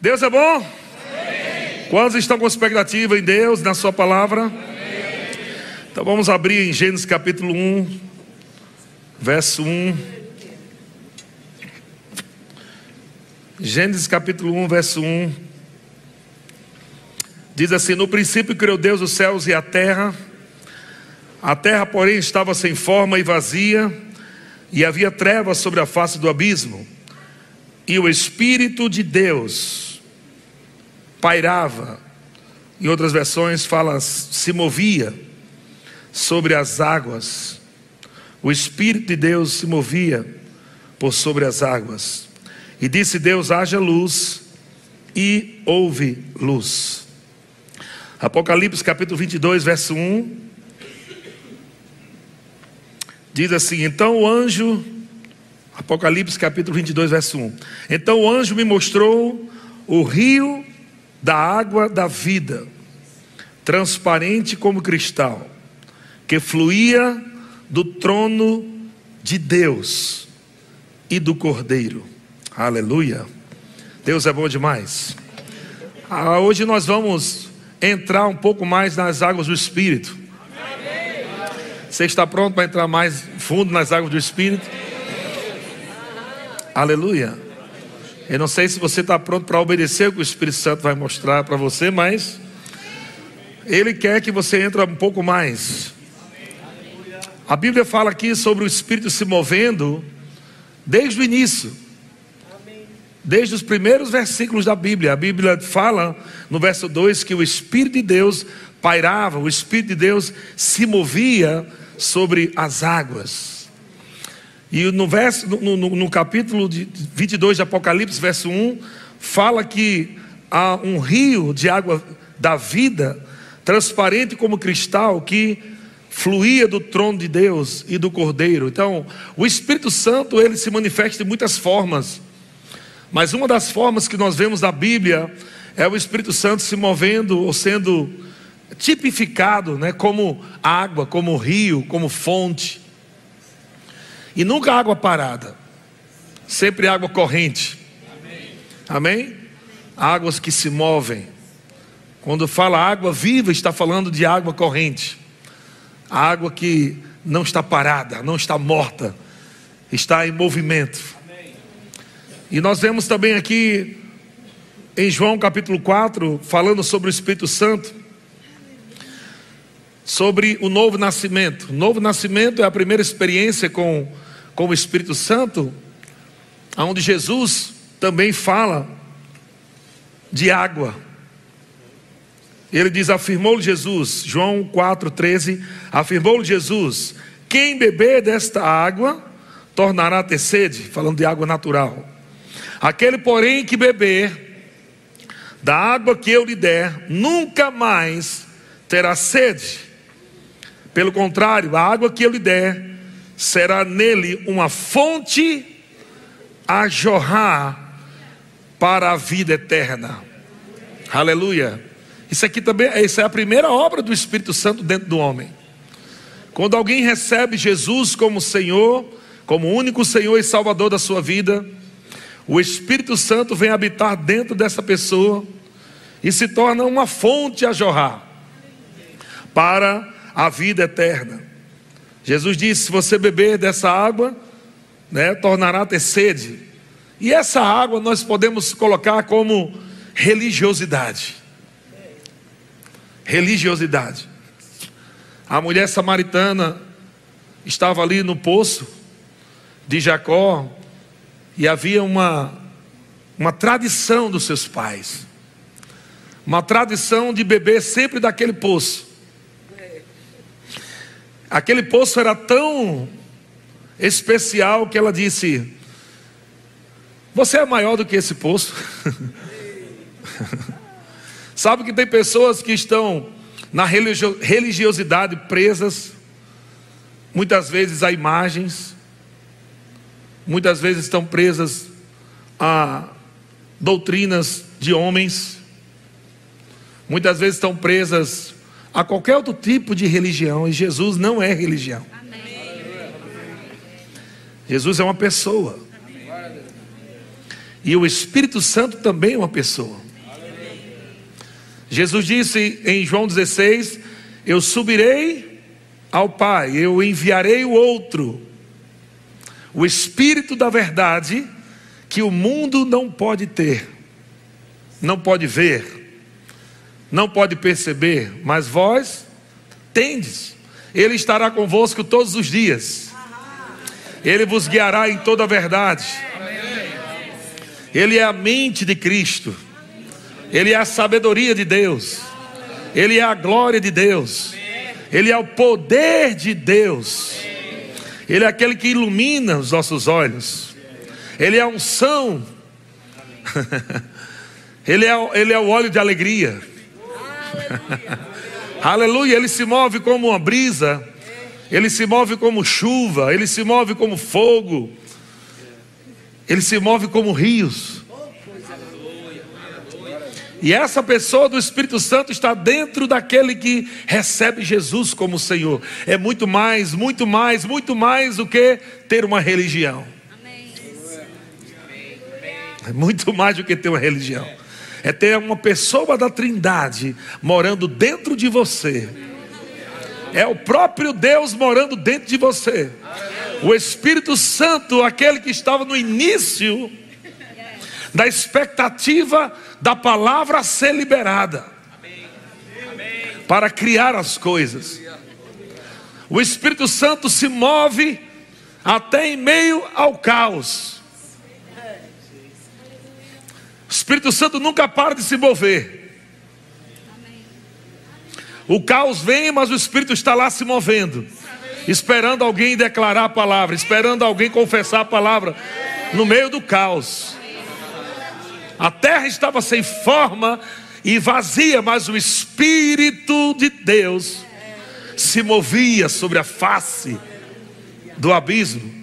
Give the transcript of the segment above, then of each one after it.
Deus é bom? Amém. Quantos estão com expectativa em Deus, na Sua palavra? Amém. Então vamos abrir em Gênesis capítulo 1, verso 1. Gênesis capítulo 1, verso 1. Diz assim: No princípio criou Deus os céus e a terra. A terra, porém, estava sem forma e vazia, e havia trevas sobre a face do abismo. E o Espírito de Deus pairava, em outras versões fala se movia sobre as águas. O Espírito de Deus se movia por sobre as águas. E disse Deus: haja luz, e houve luz. Apocalipse capítulo 22, verso 1. Diz assim: Então o anjo, Apocalipse capítulo 22, verso 1. Então o anjo me mostrou o rio da água da vida, transparente como cristal, que fluía do trono de Deus e do Cordeiro. Aleluia. Deus é bom demais. Ah, hoje nós vamos entrar um pouco mais nas águas do Espírito. Você está pronto para entrar mais fundo nas águas do Espírito? Aleluia. Eu não sei se você está pronto para obedecer o que o Espírito Santo vai mostrar para você, mas Ele quer que você entre um pouco mais. A Bíblia fala aqui sobre o Espírito se movendo desde o início, desde os primeiros versículos da Bíblia. A Bíblia fala no verso 2 que o Espírito de Deus pairava, o Espírito de Deus se movia sobre as águas. E no, verso, no, no, no capítulo de 22 de Apocalipse, verso 1, fala que há um rio de água da vida, transparente como cristal, que fluía do trono de Deus e do Cordeiro. Então, o Espírito Santo, ele se manifesta de muitas formas. Mas uma das formas que nós vemos na Bíblia é o Espírito Santo se movendo ou sendo tipificado, né, como água, como rio, como fonte. E nunca água parada, sempre água corrente. Amém? Águas que se movem. Quando fala água viva, está falando de água corrente. água que não está parada, não está morta, está em movimento. E nós vemos também aqui em João capítulo 4, falando sobre o Espírito Santo sobre o novo nascimento. O novo nascimento é a primeira experiência com com o Espírito Santo, onde Jesus também fala de água. Ele diz: afirmou-lhe Jesus, João 4,13, afirmou-lhe Jesus: quem beber desta água tornará a ter sede, falando de água natural. Aquele, porém, que beber da água que eu lhe der, nunca mais terá sede. Pelo contrário, a água que eu lhe der será nele uma fonte a jorrar para a vida eterna. Aleluia. Isso aqui também, essa é a primeira obra do Espírito Santo dentro do homem. Quando alguém recebe Jesus como Senhor, como único Senhor e Salvador da sua vida, o Espírito Santo vem habitar dentro dessa pessoa e se torna uma fonte a jorrar para a vida eterna. Jesus disse: se você beber dessa água, né, tornará a ter sede. E essa água nós podemos colocar como religiosidade. Religiosidade. A mulher samaritana estava ali no poço de Jacó e havia uma, uma tradição dos seus pais, uma tradição de beber sempre daquele poço. Aquele poço era tão especial que ela disse: Você é maior do que esse poço. Sabe que tem pessoas que estão na religiosidade presas, muitas vezes a imagens, muitas vezes estão presas a doutrinas de homens, muitas vezes estão presas a qualquer outro tipo de religião, e Jesus não é religião. Amém. Jesus é uma pessoa. E o Espírito Santo também é uma pessoa. Jesus disse em João 16: Eu subirei ao Pai, eu enviarei o outro, o Espírito da verdade, que o mundo não pode ter, não pode ver, não pode perceber, mas vós tendes. Ele estará convosco todos os dias. Ele vos guiará em toda a verdade. Ele é a mente de Cristo, Ele é a sabedoria de Deus, Ele é a glória de Deus, Ele é o poder de Deus, Ele é aquele que ilumina os nossos olhos, Ele é a unção, Ele é, ele é o óleo de alegria, aleluia, Ele se move como uma brisa, Ele se move como chuva, Ele se move como fogo. Ele se move como rios. E essa pessoa do Espírito Santo está dentro daquele que recebe Jesus como Senhor. É muito mais, muito mais, muito mais do que ter uma religião. É muito mais do que ter uma religião. É ter uma pessoa da Trindade morando dentro de você. É o próprio Deus morando dentro de você. O Espírito Santo, aquele que estava no início da expectativa da palavra ser liberada para criar as coisas. O Espírito Santo se move até em meio ao caos. Espírito Santo nunca para de se mover. O caos vem, mas o Espírito está lá se movendo esperando alguém declarar a palavra, esperando alguém confessar a palavra, no meio do caos. A terra estava sem forma e vazia, mas o Espírito de Deus se movia sobre a face do abismo.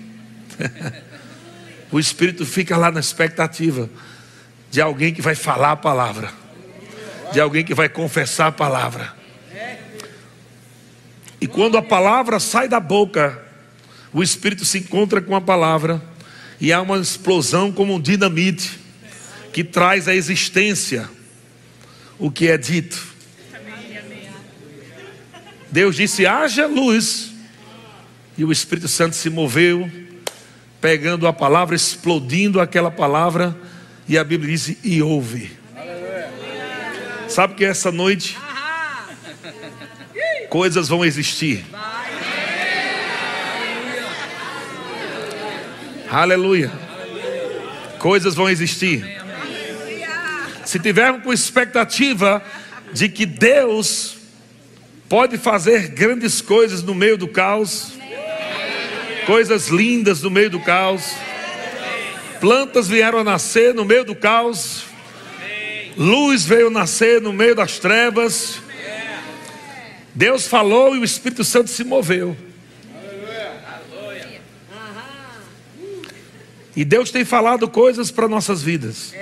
o Espírito fica lá na expectativa de alguém que vai falar a palavra, de alguém que vai confessar a palavra. E quando a palavra sai da boca, o Espírito se encontra com a palavra e há uma explosão como um dinamite que traz à existência o que é dito. Deus disse: haja luz, e o Espírito Santo se moveu, pegando a palavra, explodindo aquela palavra, e a Bíblia diz: e ouve. Sabe que essa noite coisas vão existir. Aleluia. Coisas vão existir. Se tivermos com expectativa de que Deus pode fazer grandes coisas no meio do caos, coisas lindas no meio do caos, plantas vieram a nascer no meio do caos, luz veio nascer no meio das trevas, Deus falou e o Espírito Santo se moveu. E Deus tem falado coisas para nossas vidas.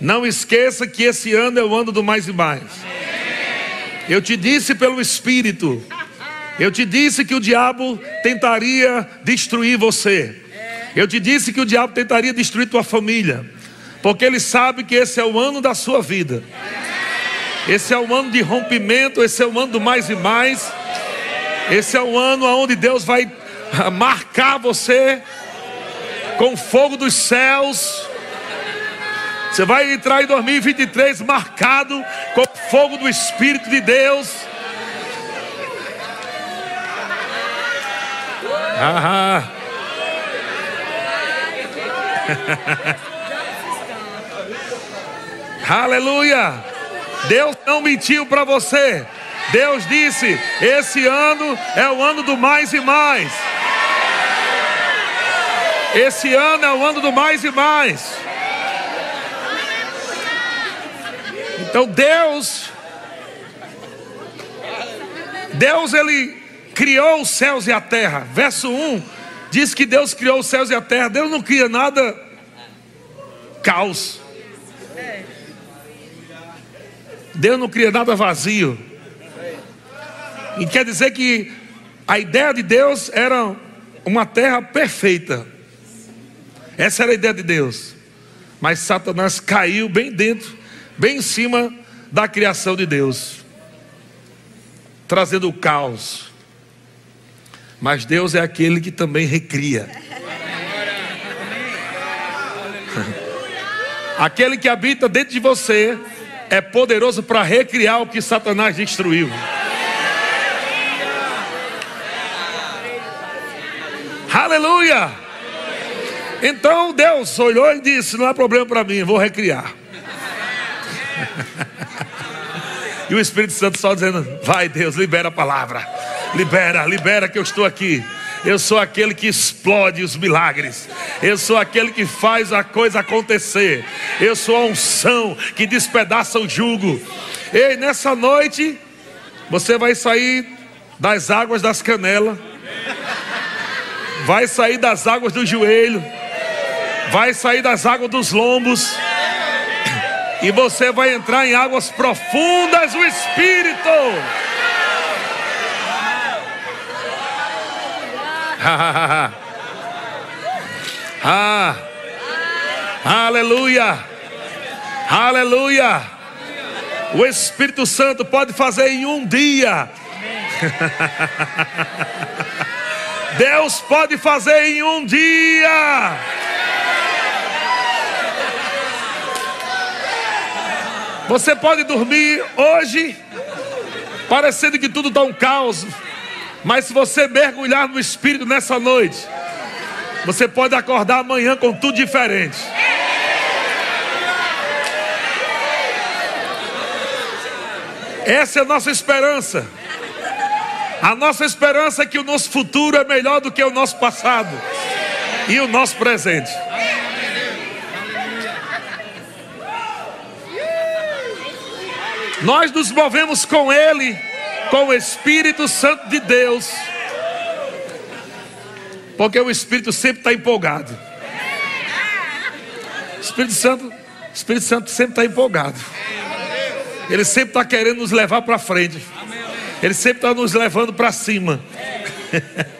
Não esqueça que esse ano é o ano do mais e mais. Eu te disse pelo Espírito. Eu te disse que o diabo tentaria destruir você. Eu te disse que o diabo tentaria destruir tua família. Porque ele sabe que esse é o ano da sua vida. Esse é um ano de rompimento, esse é um ano do mais e mais. Esse é um ano onde Deus vai marcar você com fogo dos céus. Você vai entrar em 2023 marcado com fogo do Espírito de Deus. Ah, Aleluia! Deus não mentiu para você. Deus disse: esse ano é o ano do mais e mais. Esse ano é o ano do mais e mais. Então Deus, Deus ele criou os céus e a terra. Verso 1 diz que Deus criou os céus e a terra. Deus não cria nada caos. Deus não cria nada vazio. E quer dizer que a ideia de Deus era uma terra perfeita. Essa era a ideia de Deus. Mas Satanás caiu bem dentro, bem em cima da criação de Deus, trazendo o caos. Mas Deus é aquele que também recria. Aquele que habita dentro de você é poderoso para recriar o que Satanás destruiu. Aleluia! Então Deus olhou e disse: Não há problema para mim, vou recriar. e o Espírito Santo só dizendo: Vai, Deus, libera a palavra, libera, libera que eu estou aqui. Eu sou aquele que explode os milagres. Eu sou aquele que faz a coisa acontecer. Eu sou a unção que despedaça o jugo. Ei, nessa noite, você vai sair das águas das canelas, vai sair das águas do joelho, vai sair das águas dos lombos, e você vai entrar em águas profundas do Espírito. ah, aleluia, aleluia. O Espírito Santo pode fazer em um dia. Deus pode fazer em um dia. Você pode dormir hoje, parecendo que tudo está um caos. Mas se você mergulhar no Espírito nessa noite, você pode acordar amanhã com tudo diferente. Essa é a nossa esperança. A nossa esperança é que o nosso futuro é melhor do que o nosso passado e o nosso presente. Nós nos movemos com Ele com o Espírito Santo de Deus. Porque o Espírito sempre está empolgado. O Espírito Santo, Espírito Santo sempre está empolgado. Ele sempre está querendo nos levar para frente. Ele sempre está nos levando para cima.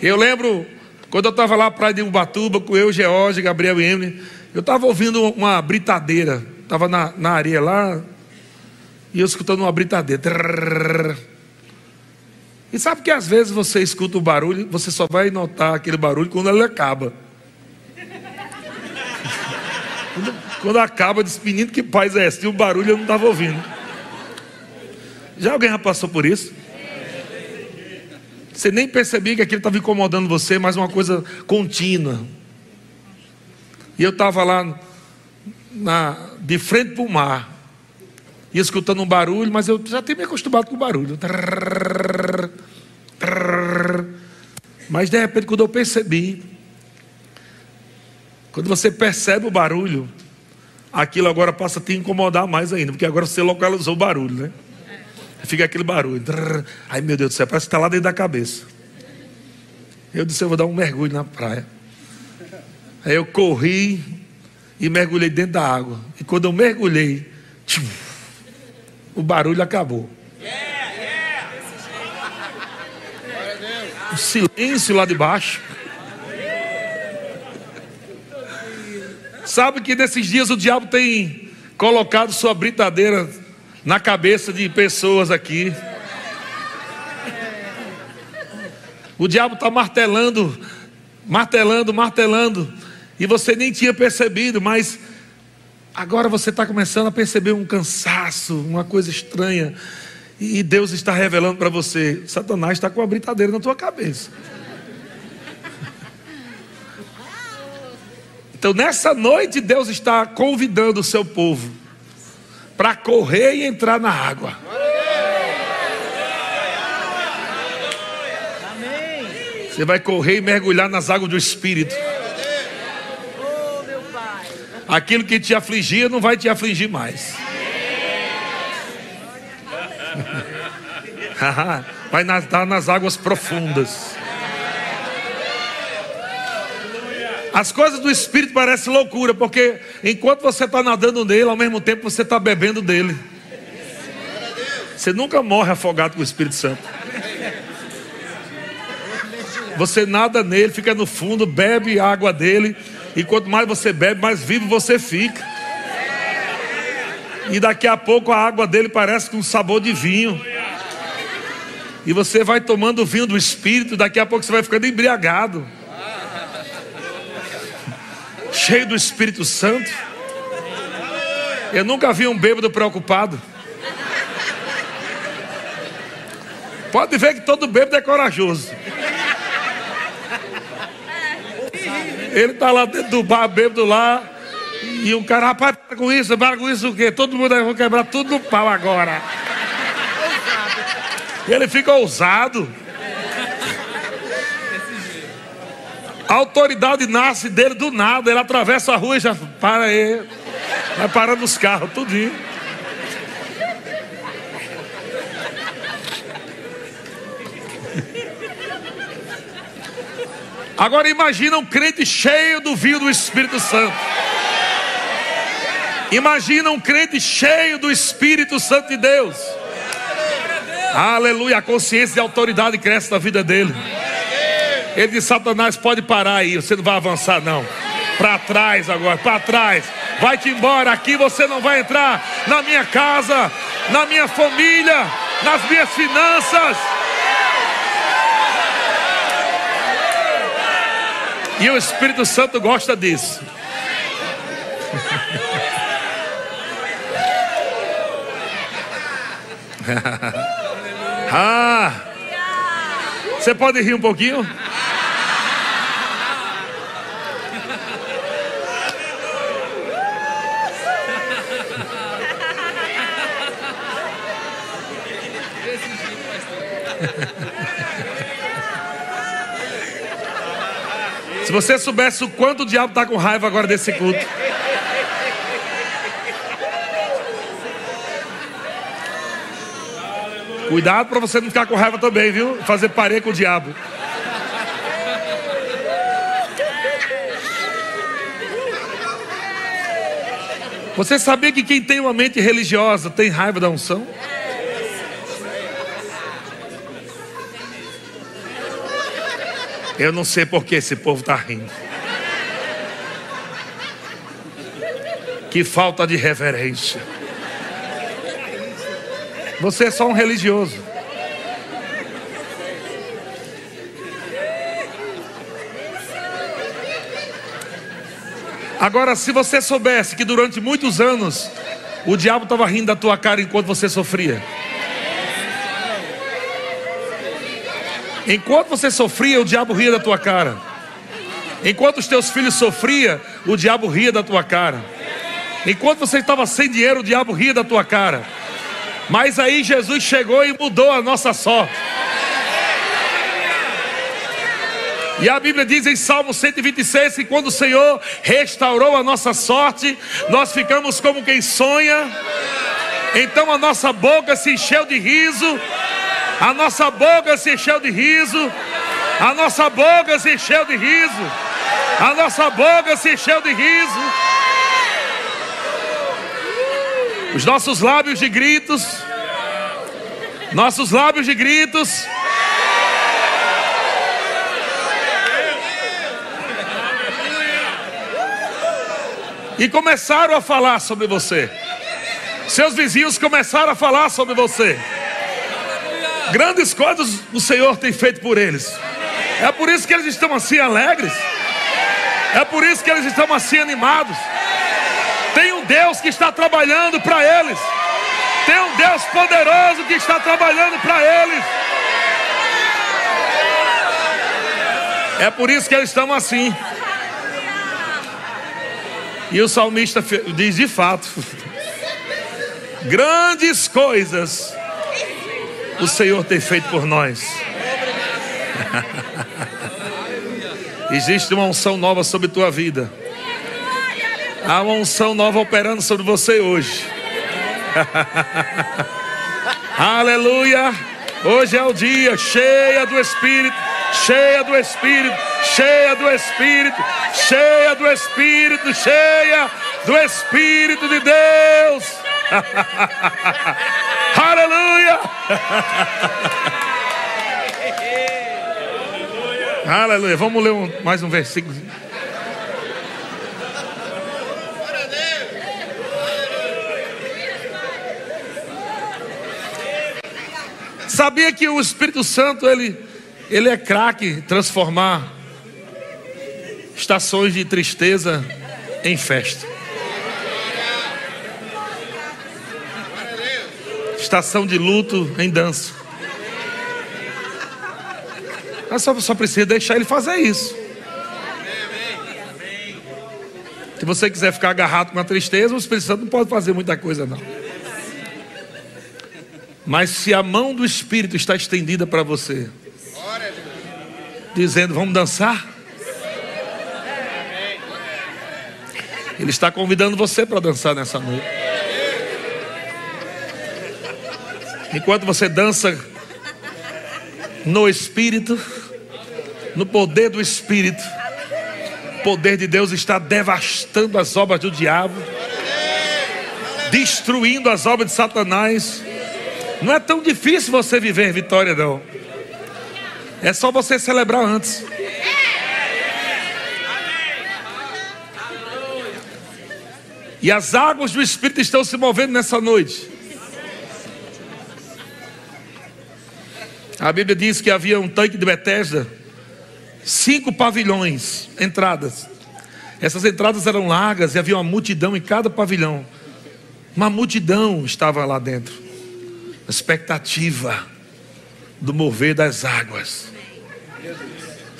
Eu lembro quando eu estava lá para de Ubatuba com eu, George, Gabriel e Emily. Eu estava ouvindo uma britadeira, estava na, na areia lá, e eu escutando uma britadeira. E sabe que às vezes você escuta o barulho, você só vai notar aquele barulho quando ele acaba. quando, quando, acaba, diz, menino, que paz é esse? E o barulho eu não estava ouvindo. Já alguém já passou por isso? Você nem percebia que aquilo estava incomodando você, mas uma coisa contínua. E eu estava lá na, de frente para o mar, e escutando um barulho, mas eu já tinha me acostumado com o barulho. Mas de repente, quando eu percebi, quando você percebe o barulho, aquilo agora passa a te incomodar mais ainda, porque agora você localizou o barulho, né? Fica aquele barulho. Ai meu Deus do céu, parece que está lá dentro da cabeça. Eu disse, eu vou dar um mergulho na praia. Aí eu corri e mergulhei dentro da água. E quando eu mergulhei, tchum, o barulho acabou. O silêncio lá de baixo. Sabe que nesses dias o diabo tem colocado sua britadeira na cabeça de pessoas aqui. O diabo está martelando, martelando, martelando e você nem tinha percebido, mas agora você está começando a perceber um cansaço, uma coisa estranha, e Deus está revelando para você: Satanás está com a britadeira na tua cabeça. Então, nessa noite, Deus está convidando o seu povo para correr e entrar na água. Você vai correr e mergulhar nas águas do Espírito. Aquilo que te afligia não vai te afligir mais. vai nadar nas águas profundas. As coisas do Espírito parecem loucura, porque enquanto você está nadando nele, ao mesmo tempo você está bebendo dele. Você nunca morre afogado com o Espírito Santo. Você nada nele, fica no fundo, bebe água dele. E quanto mais você bebe, mais vivo você fica. E daqui a pouco a água dele parece com sabor de vinho. E você vai tomando o vinho do Espírito, daqui a pouco você vai ficando embriagado. Cheio do Espírito Santo. Eu nunca vi um bêbado preocupado. Pode ver que todo bêbado é corajoso. Ele está lá dentro do bar, bêbado lá. E o cara, rapaz, para com isso, para com isso o quê? Todo mundo vai quebrar tudo no pau agora. Ele fica ousado. A autoridade nasce dele do nada. Ele atravessa a rua e já para aí. Vai parando os carros, tudinho. Agora imagina um crente cheio do vinho do Espírito Santo. Imagina um crente cheio do Espírito Santo de Deus. Aleluia, a consciência de autoridade cresce na vida dele. Ele diz: Satanás, pode parar aí, você não vai avançar, não. Para trás agora, para trás. Vai-te embora, aqui você não vai entrar na minha casa, na minha família, nas minhas finanças. E o Espírito Santo gosta disso. ah! Você pode rir um pouquinho? Se você soubesse o quanto o diabo está com raiva agora desse culto. Cuidado para você não ficar com raiva também, viu? Fazer parede com o diabo. Você sabia que quem tem uma mente religiosa tem raiva da unção? Eu não sei por que esse povo está rindo. Que falta de reverência. Você é só um religioso. Agora, se você soubesse que durante muitos anos o diabo estava rindo da tua cara enquanto você sofria. Enquanto você sofria, o diabo ria da tua cara. Enquanto os teus filhos sofriam, o diabo ria da tua cara. Enquanto você estava sem dinheiro, o diabo ria da tua cara. Mas aí Jesus chegou e mudou a nossa sorte. E a Bíblia diz em Salmo 126 que quando o Senhor restaurou a nossa sorte, nós ficamos como quem sonha. Então a nossa boca se encheu de riso a nossa boca se encheu de riso. A nossa boca se encheu de riso. A nossa boca se encheu de riso. Os nossos lábios de gritos. Nossos lábios de gritos. E começaram a falar sobre você. Seus vizinhos começaram a falar sobre você. Grandes coisas o Senhor tem feito por eles. É por isso que eles estão assim alegres. É por isso que eles estão assim animados. Tem um Deus que está trabalhando para eles. Tem um Deus poderoso que está trabalhando para eles. É por isso que eles estão assim. E o salmista diz de fato: grandes coisas o Senhor tem feito por nós. Existe uma unção nova sobre tua vida. Há uma unção nova operando sobre você hoje. Aleluia! Hoje é o dia cheia do Espírito, cheia do Espírito, cheia do Espírito, cheia do Espírito, cheia do Espírito de Deus. Aleluia! Aleluia. Vamos ler um, mais um versículo. Sabia que o Espírito Santo ele, ele é craque transformar estações de tristeza em festa. Estação de luto em dança. Mas só, só precisa deixar ele fazer isso. Se você quiser ficar agarrado com a tristeza, o Espírito Santo não pode fazer muita coisa, não. Mas se a mão do Espírito está estendida para você, dizendo: Vamos dançar. Ele está convidando você para dançar nessa noite. Enquanto você dança no Espírito, no poder do Espírito, o poder de Deus está devastando as obras do diabo, destruindo as obras de Satanás. Não é tão difícil você viver vitória, não. É só você celebrar antes. E as águas do Espírito estão se movendo nessa noite. A Bíblia diz que havia um tanque de Betesda, cinco pavilhões, entradas. Essas entradas eram largas e havia uma multidão em cada pavilhão. Uma multidão estava lá dentro expectativa do mover das águas.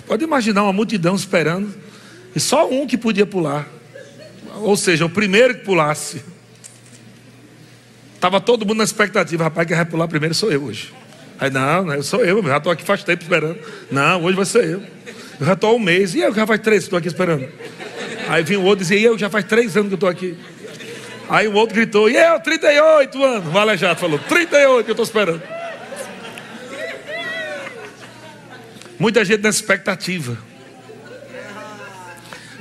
Pode imaginar uma multidão esperando e só um que podia pular. Ou seja, o primeiro que pulasse. Estava todo mundo na expectativa, rapaz, quem vai pular primeiro sou eu hoje. Aí, não, não sou eu, já estou aqui faz tempo esperando. Não, hoje vai ser eu. Eu já estou há um mês, e eu já faz três que estou aqui esperando. Aí vinha o outro e dizia, e eu já faz três anos que estou aqui. Aí o outro gritou, e eu, 38 anos. O Aleijado falou, 38 que eu estou esperando. Muita gente nessa expectativa.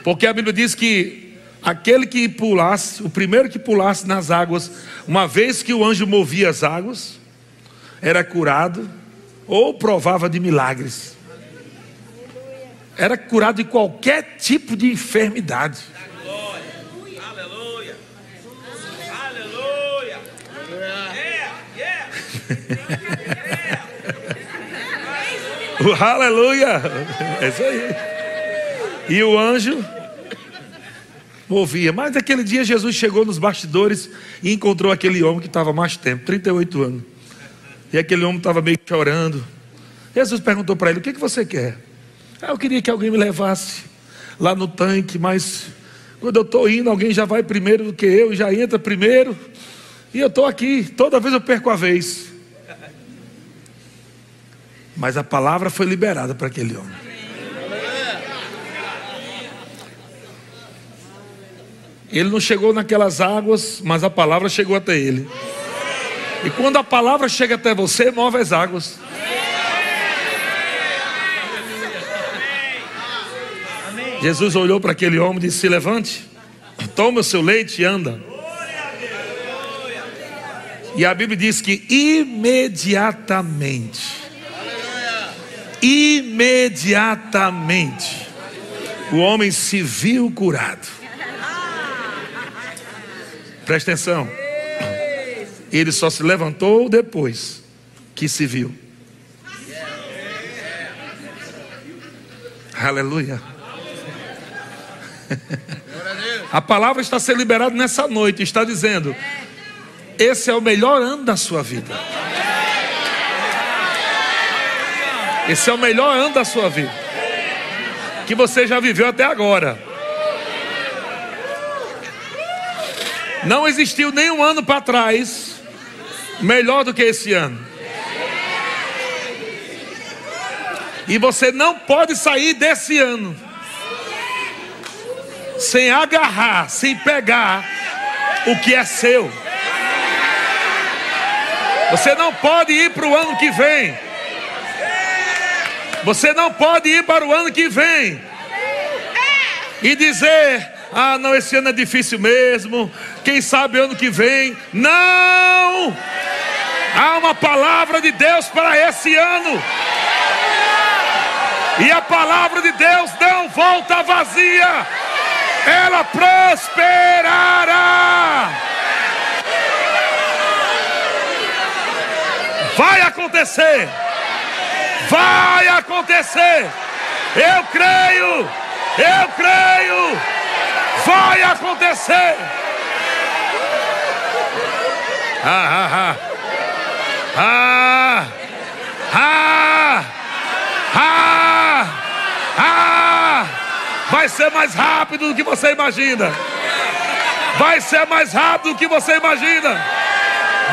Porque a Bíblia diz que aquele que pulasse, o primeiro que pulasse nas águas, uma vez que o anjo movia as águas, era curado ou provava de milagres. Era curado de qualquer tipo de enfermidade. o aleluia. É isso aí. E o anjo movia. Mas naquele dia Jesus chegou nos bastidores e encontrou aquele homem que estava mais tempo 38 anos. E aquele homem estava meio chorando. Jesus perguntou para ele: O que, que você quer? Ah, eu queria que alguém me levasse lá no tanque, mas quando eu estou indo, alguém já vai primeiro do que eu, já entra primeiro. E eu estou aqui, toda vez eu perco a vez. Mas a palavra foi liberada para aquele homem. Ele não chegou naquelas águas, mas a palavra chegou até ele. E quando a palavra chega até você, move as águas. Jesus olhou para aquele homem e disse: Se levante, toma o seu leite e anda. E a Bíblia diz que imediatamente imediatamente o homem se viu curado. Presta atenção. Ele só se levantou depois que se viu. Aleluia. A palavra está sendo liberada nessa noite. Está dizendo: esse é o melhor ano da sua vida. Esse é o melhor ano da sua vida. Que você já viveu até agora. Não existiu nenhum ano para trás melhor do que esse ano. E você não pode sair desse ano sem agarrar, sem pegar o que é seu. Você não pode ir para o ano que vem você não pode ir para o ano que vem e dizer: ah, não, esse ano é difícil mesmo. Quem sabe ano que vem. Não! Há uma palavra de Deus para esse ano. E a palavra de Deus não volta vazia, ela prosperará. Vai acontecer, vai acontecer. Eu creio, eu creio, vai acontecer. Ah, ah, ah. Ah, ah, ah, ah. Vai ser mais rápido do que você imagina. Vai ser mais rápido do que você imagina.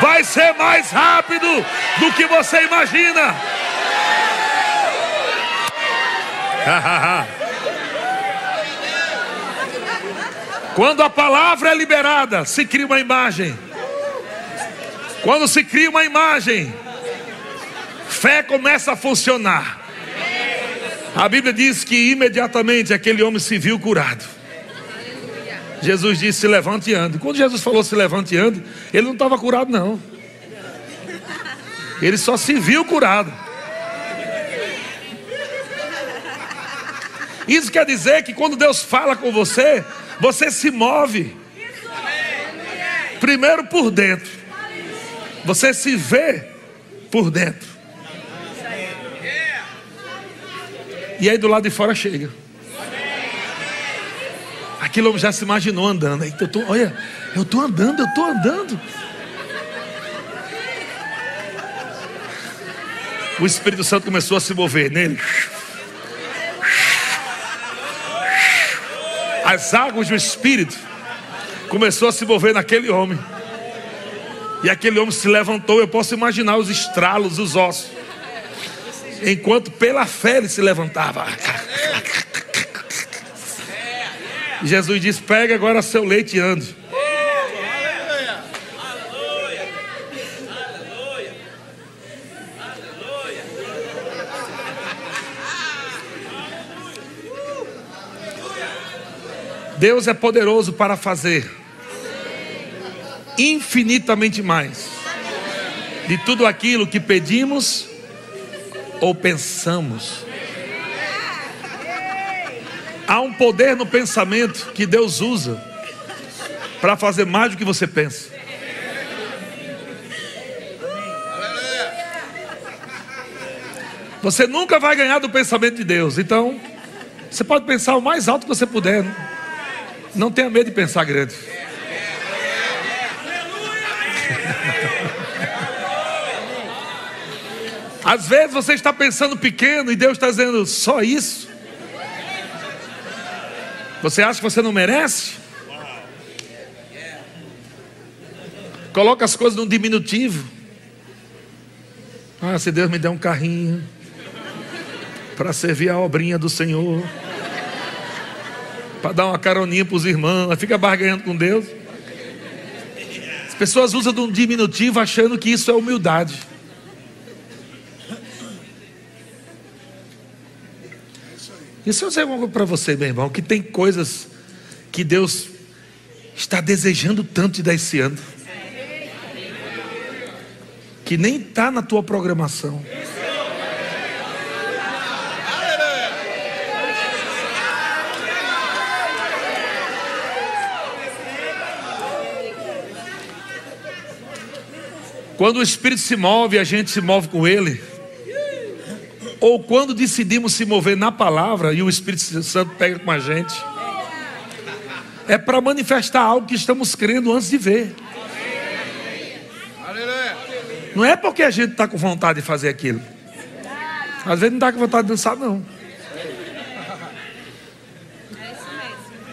Vai ser mais rápido do que você imagina. Quando a palavra é liberada, se cria uma imagem. Quando se cria uma imagem, fé começa a funcionar. A Bíblia diz que imediatamente aquele homem se viu curado. Jesus disse: se levante e ande. Quando Jesus falou se levante e ande, ele não estava curado, não. Ele só se viu curado. Isso quer dizer que quando Deus fala com você, você se move. Primeiro por dentro. Você se vê por dentro. E aí do lado de fora chega. Aquilo já se imaginou andando. Eu tô, olha, eu estou andando, eu estou andando. O Espírito Santo começou a se mover nele. As águas do Espírito começou a se mover naquele homem. E aquele homem se levantou. Eu posso imaginar os estralos, os ossos. Enquanto pela fé ele se levantava. Jesus disse: Pega agora seu leite e ande. Deus é poderoso para fazer infinitamente mais de tudo aquilo que pedimos ou pensamos. Há um poder no pensamento que Deus usa para fazer mais do que você pensa. Você nunca vai ganhar do pensamento de Deus. Então, você pode pensar o mais alto que você puder. Não tenha medo de pensar grande. Às vezes você está pensando pequeno e Deus está dizendo só isso. Você acha que você não merece? Coloca as coisas num diminutivo. Ah, se Deus me der um carrinho para servir a obrinha do Senhor, para dar uma caroninha para os irmãos, fica barganhando com Deus. As pessoas usam de um diminutivo achando que isso é humildade. Isso eu sei algo para você, meu irmão, que tem coisas que Deus está desejando tanto de dar esse ano, que nem está na tua programação. Quando o Espírito se move, a gente se move com ele ou quando decidimos se mover na palavra e o Espírito Santo pega com a gente, é para manifestar algo que estamos crendo antes de ver. Não é porque a gente está com vontade de fazer aquilo. Às vezes não está com vontade de dançar, não.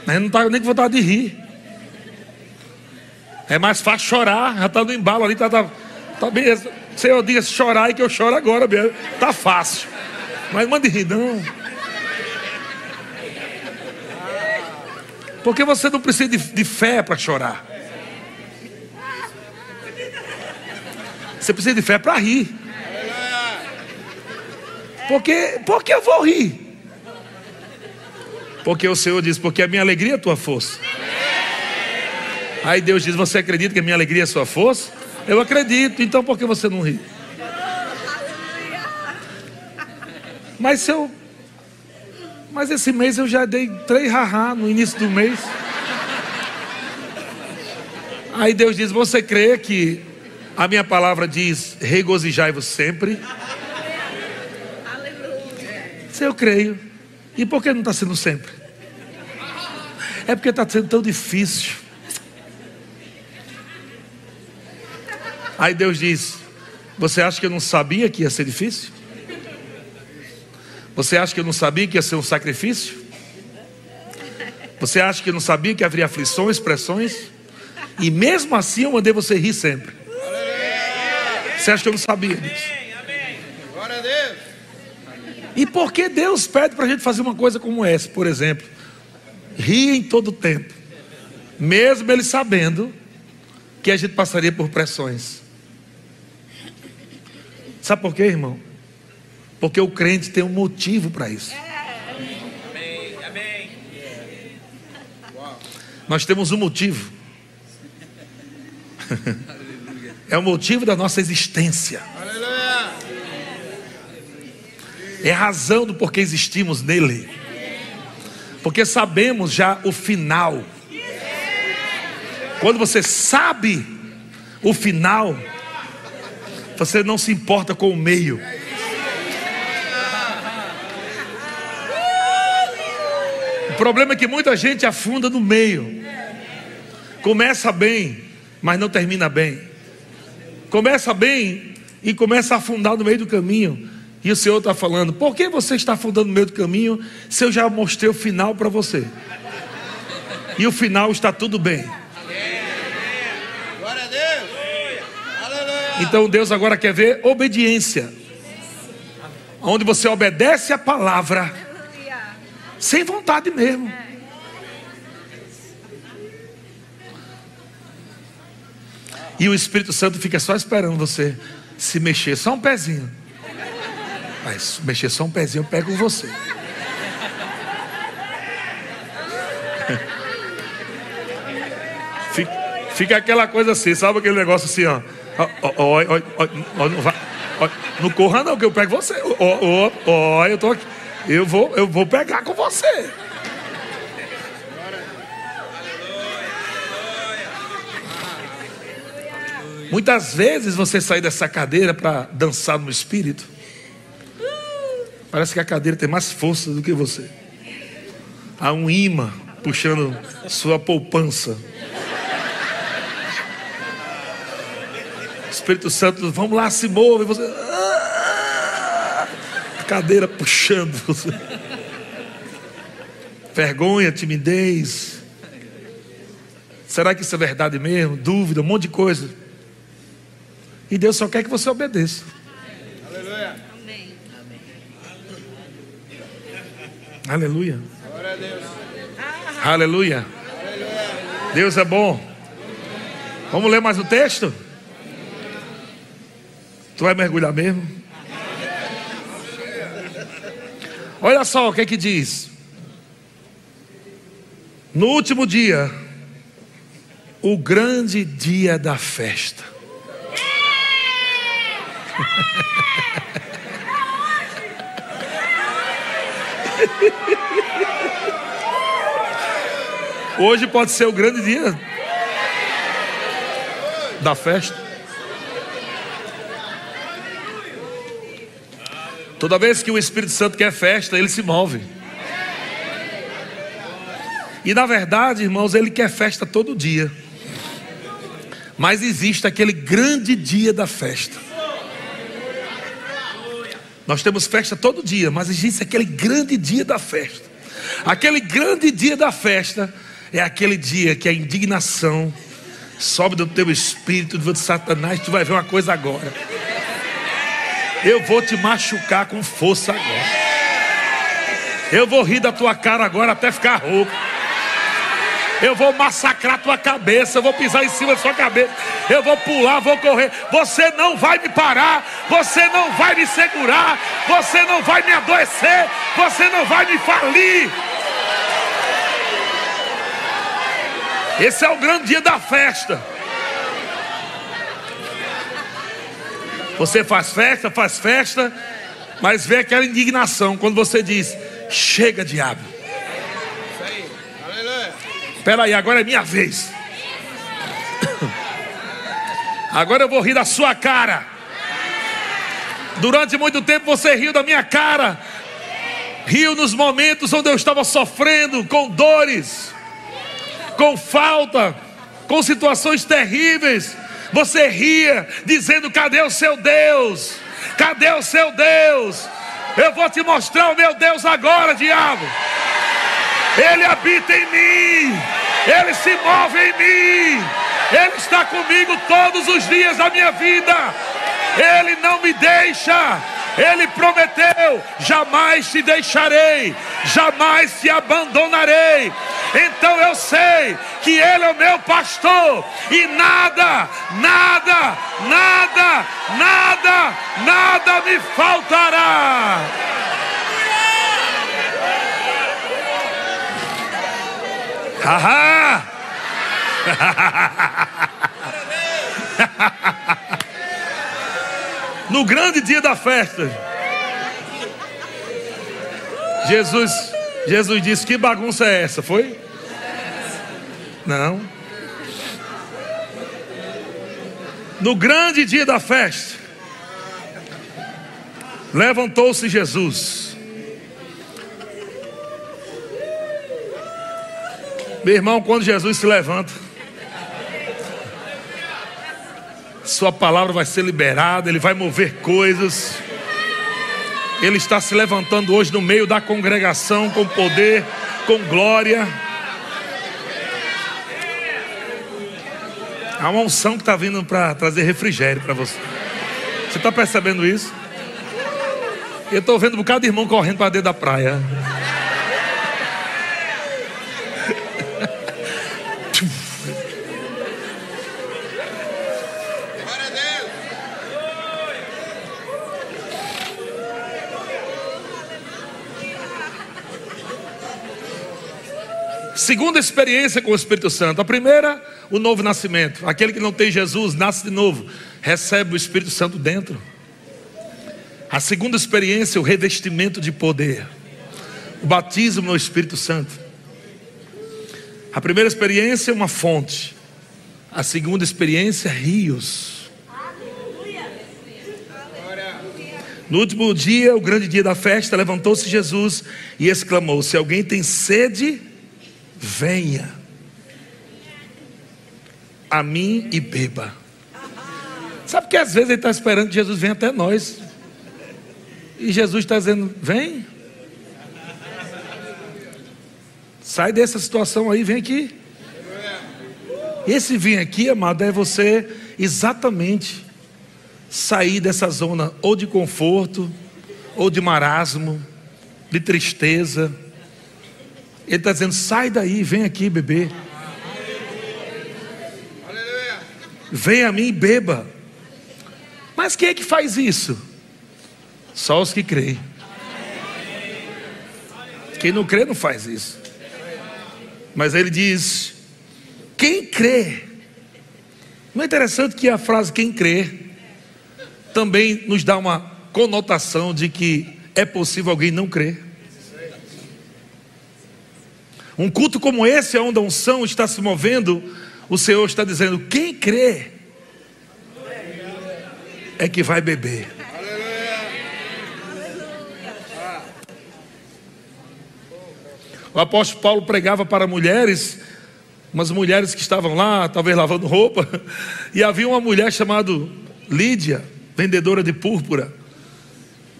A gente não está nem com vontade de rir. É mais fácil chorar, já está no embalo ali, está tá, tá bem. Senhor, diga chorar e que eu choro agora mesmo. Está fácil. Mas mande rir, não. Porque você não precisa de, de fé para chorar. Você precisa de fé para rir. Porque, porque eu vou rir. Porque o Senhor diz, porque a minha alegria é a tua força. Aí Deus diz, você acredita que a minha alegria é a sua força? Eu acredito, então por que você não ri? Mas se eu Mas esse mês eu já dei três rará no início do mês. Aí Deus diz: Você crê que a minha palavra diz: regozijai-vos sempre? Se eu creio. E por que não está sendo sempre? É porque está sendo tão difícil. Aí Deus diz: Você acha que eu não sabia que ia ser difícil? Você acha que eu não sabia que ia ser um sacrifício? Você acha que eu não sabia que haveria aflições, pressões? E mesmo assim eu mandei você rir sempre. Você acha que eu não sabia disso? Glória a Deus. E por que Deus pede para a gente fazer uma coisa como essa, por exemplo? Rir em todo tempo. Mesmo Ele sabendo que a gente passaria por pressões. Sabe por quê, irmão? Porque o crente tem um motivo para isso. Amém. Amém. Nós temos um motivo. é o motivo da nossa existência. É a razão do porquê existimos nele. Porque sabemos já o final. Quando você sabe o final, você não se importa com o meio. O problema é que muita gente afunda no meio. Começa bem, mas não termina bem. Começa bem e começa a afundar no meio do caminho. E o Senhor está falando: por que você está afundando no meio do caminho se eu já mostrei o final para você? E o final está tudo bem. Glória a Deus. Então Deus agora quer ver obediência. Onde você obedece a palavra sem vontade mesmo. E o Espírito Santo fica só esperando você se mexer só um pezinho. Mas mexer só um pezinho, eu pego você. Fica, fica, aquela coisa assim, sabe aquele negócio assim, ó. Ó não, corra não, que eu pego você. Ó, ó, eu tô aqui. Eu vou, eu vou pegar com você. Muitas vezes você sai dessa cadeira para dançar no espírito. Parece que a cadeira tem mais força do que você. Há um imã puxando sua poupança. Espírito Santo, vamos lá, se move. Você cadeira puxando você. Vergonha, timidez. Será que isso é verdade mesmo? Dúvida, um monte de coisa. E Deus só quer que você obedeça. Aleluia. Amém. Aleluia. Aleluia. Deus é bom. Vamos ler mais o texto? Tu vai mergulhar mesmo? Olha só o que é que diz. No último dia, o grande dia da festa. Hoje pode ser o grande dia da festa. Toda vez que o Espírito Santo quer festa, ele se move. E na verdade, irmãos, ele quer festa todo dia. Mas existe aquele grande dia da festa. Nós temos festa todo dia, mas existe aquele grande dia da festa. Aquele grande dia da festa é aquele dia que a indignação sobe do teu espírito, do Satanás, tu vai ver uma coisa agora. Eu vou te machucar com força agora. Eu vou rir da tua cara agora até ficar rouco. Eu vou massacrar tua cabeça, eu vou pisar em cima da sua cabeça, eu vou pular, vou correr. Você não vai me parar, você não vai me segurar, você não vai me adoecer, você não vai me falir. Esse é o grande dia da festa. Você faz festa, faz festa, mas vê aquela indignação quando você diz: Chega, diabo. Espera aí, agora é minha vez. Agora eu vou rir da sua cara. Durante muito tempo você riu da minha cara. Riu nos momentos onde eu estava sofrendo com dores, com falta, com situações terríveis. Você ria, dizendo: Cadê o seu Deus? Cadê o seu Deus? Eu vou te mostrar o meu Deus agora, diabo. Ele habita em mim, ele se move em mim, ele está comigo todos os dias da minha vida. Ele não me deixa. Ele prometeu: jamais te deixarei, jamais te abandonarei. Então eu sei que Ele é o meu pastor e nada, nada, nada, nada, nada me faltará. Haha! no grande dia da festa, Jesus, Jesus disse: Que bagunça é essa? Foi? Não. No grande dia da festa, levantou-se Jesus. Meu irmão, quando Jesus se levanta, Sua palavra vai ser liberada, Ele vai mover coisas. Ele está se levantando hoje no meio da congregação com poder, com glória. Há uma unção que está vindo para trazer refrigério para você. Você está percebendo isso? Eu estou vendo um bocado de irmão correndo para dentro da praia. Segunda experiência com o Espírito Santo. A primeira, o novo nascimento. Aquele que não tem Jesus, nasce de novo, recebe o Espírito Santo dentro. A segunda experiência, o revestimento de poder. O batismo no Espírito Santo. A primeira experiência, uma fonte. A segunda experiência, rios. No último dia, o grande dia da festa, levantou-se Jesus e exclamou: Se alguém tem sede, venha a mim e beba. Sabe que às vezes ele está esperando que Jesus venha até nós. E Jesus está dizendo: vem. Sai dessa situação aí, vem aqui. Esse vir aqui, amado, é você exatamente sair dessa zona ou de conforto, ou de marasmo, de tristeza ele está dizendo: sai daí, vem aqui beber. Vem a mim e beba. Mas quem é que faz isso? Só os que creem. Quem não crê não faz isso. Mas ele diz: quem crê. Não é interessante que a frase quem crê também nos dá uma conotação de que é possível alguém não crer. Um culto como esse, onde a unção está se movendo, o Senhor está dizendo: quem crê é que vai beber. O apóstolo Paulo pregava para mulheres, umas mulheres que estavam lá, talvez lavando roupa, e havia uma mulher chamada Lídia, vendedora de púrpura.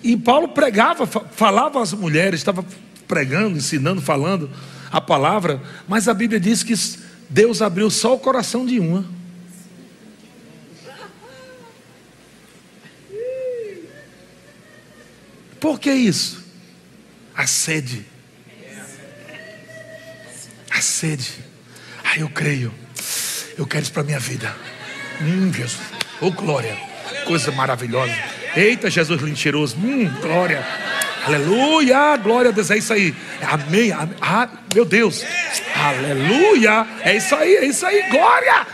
E Paulo pregava, falava às mulheres, estava pregando, ensinando, falando a palavra, mas a Bíblia diz que Deus abriu só o coração de uma. Por que isso? A sede. A sede. Ah, eu creio. Eu quero isso para minha vida. Hum, Jesus. Oh, glória. Coisa maravilhosa. Eita, Jesus lindo cheiroso. Hum, glória. Aleluia, glória a Deus, é isso aí. Amém. amém. Ah, meu Deus. Aleluia. É isso aí, é isso aí, glória.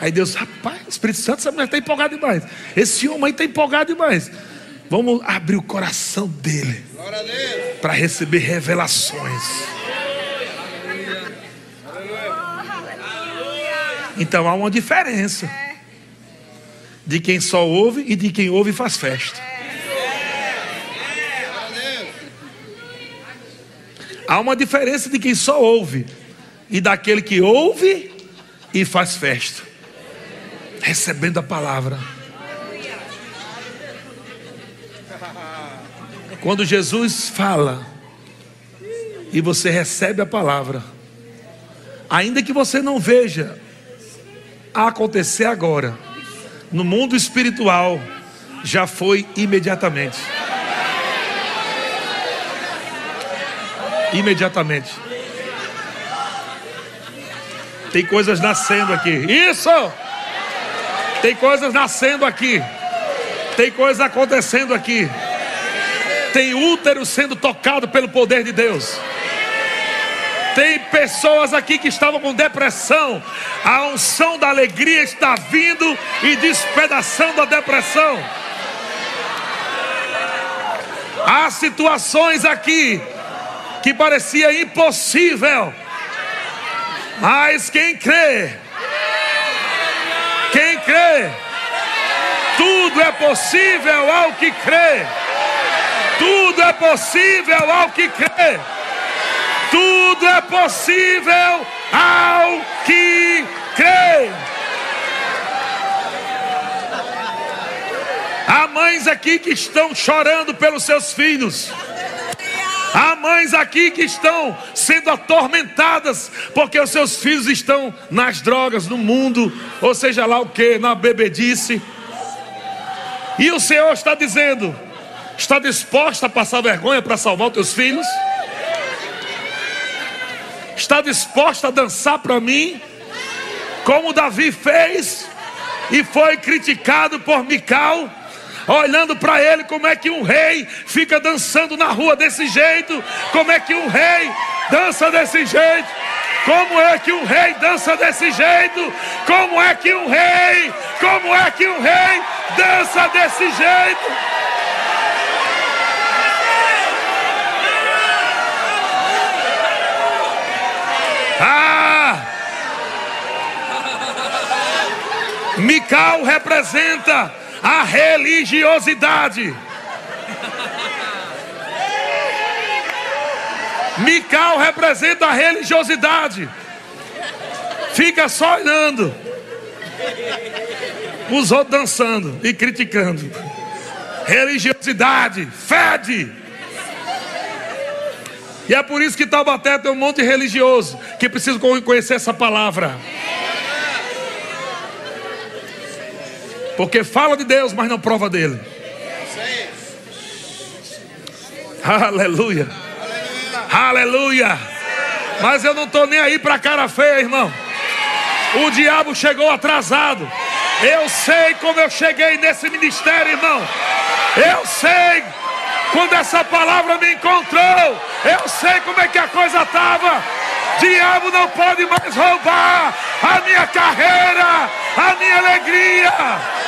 Aí Deus, rapaz, Espírito Santo, essa mulher está empolgada demais. Esse homem aí está empolgado demais. Vamos abrir o coração dele para receber revelações. Então há uma diferença de quem só ouve e de quem ouve e faz festa. Há uma diferença de quem só ouve e daquele que ouve e faz festa, recebendo a palavra. Quando Jesus fala e você recebe a palavra, ainda que você não veja acontecer agora, no mundo espiritual, já foi imediatamente. Imediatamente. Tem coisas nascendo aqui. Isso! Tem coisas nascendo aqui. Tem coisas acontecendo aqui. Tem útero sendo tocado pelo poder de Deus. Tem pessoas aqui que estavam com depressão. A unção da alegria está vindo e despedaçando a depressão. Há situações aqui que parecia impossível. Mas quem crê, quem crê, tudo é possível ao que crê. Tudo é possível ao que crê. Tudo é possível ao que crê. Há mães aqui que estão chorando pelos seus filhos. Há mães aqui que estão sendo atormentadas porque os seus filhos estão nas drogas, no mundo, ou seja lá o que, na bebedice. E o Senhor está dizendo: está disposta a passar vergonha para salvar os teus filhos? Está disposta a dançar para mim? Como Davi fez e foi criticado por Mical? Olhando para ele, como é que um rei fica dançando na rua desse jeito? Como é que um rei dança desse jeito? Como é que um rei dança desse jeito? Como é que um rei, como é que um rei dança desse jeito? Ah! Mical representa a religiosidade. Mical representa a religiosidade. Fica só olhando. Os outros dançando e criticando. Religiosidade, fede. E é por isso que Taubaté tem um monte de religioso que precisa conhecer essa palavra. Porque fala de Deus, mas não prova dele. Aleluia. Aleluia. Mas eu não estou nem aí para cara feia, irmão. O diabo chegou atrasado. Eu sei como eu cheguei nesse ministério, irmão. Eu sei quando essa palavra me encontrou. Eu sei como é que a coisa estava. Diabo não pode mais roubar a minha carreira, a minha alegria.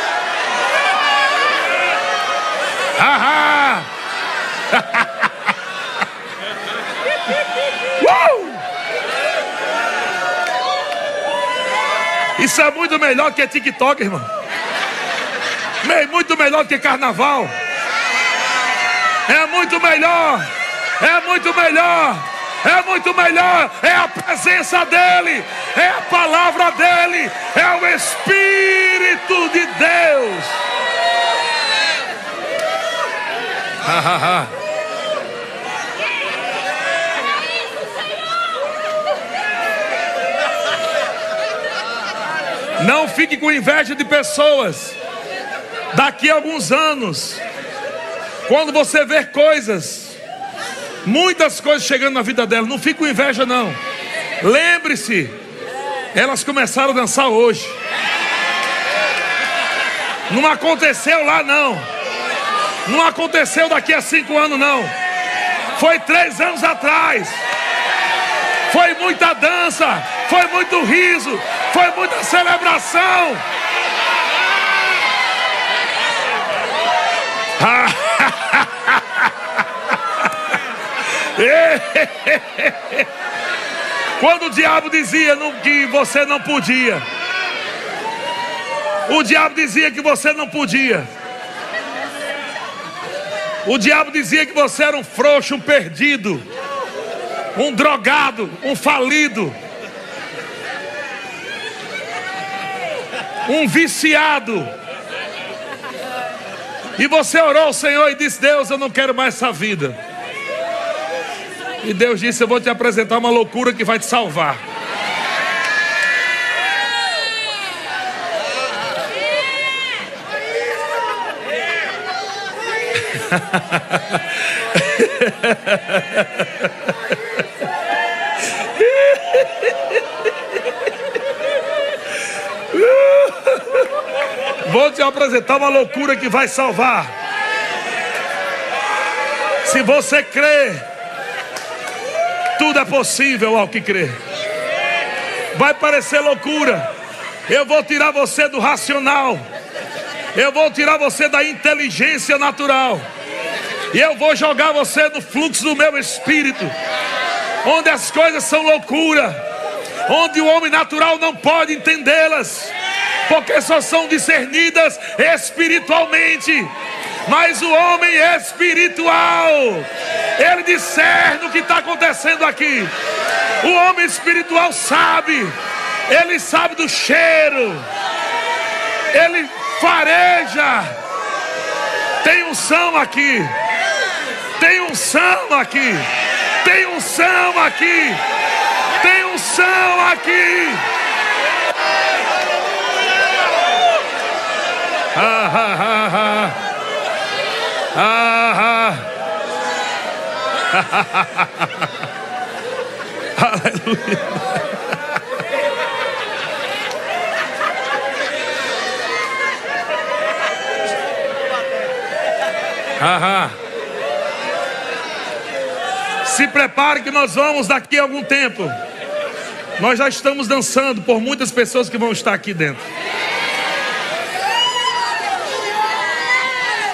Uh! Isso é muito melhor que TikTok, irmão. Muito melhor que carnaval. É muito melhor. É muito melhor. É muito melhor. É a presença dEle. É a palavra dEle. É o Espírito de Deus. Não fique com inveja de pessoas. Daqui a alguns anos, quando você ver coisas, muitas coisas chegando na vida dela, não fique com inveja, não. Lembre-se, elas começaram a dançar hoje. Não aconteceu lá, não. Não aconteceu daqui a cinco anos, não. Foi três anos atrás. Foi muita dança, foi muito riso, foi muita celebração. Quando o diabo dizia que você não podia, o diabo dizia que você não podia. O diabo dizia que você era um frouxo, um perdido, um drogado, um falido, um viciado. E você orou ao Senhor e disse: Deus, eu não quero mais essa vida. E Deus disse: Eu vou te apresentar uma loucura que vai te salvar. Vou te apresentar uma loucura que vai salvar. Se você crê, tudo é possível ao que crê. Vai parecer loucura. Eu vou tirar você do racional. Eu vou tirar você da inteligência natural. E eu vou jogar você no fluxo do meu espírito. Onde as coisas são loucura. Onde o homem natural não pode entendê-las. Porque só são discernidas espiritualmente. Mas o homem espiritual, ele discerne o que está acontecendo aqui. O homem espiritual sabe, ele sabe do cheiro, ele fareja. Tem um som aqui, tem um som aqui, tem um som aqui, tem um som aqui. Aleluia. Se prepare que nós vamos daqui a algum tempo. Nós já estamos dançando por muitas pessoas que vão estar aqui dentro.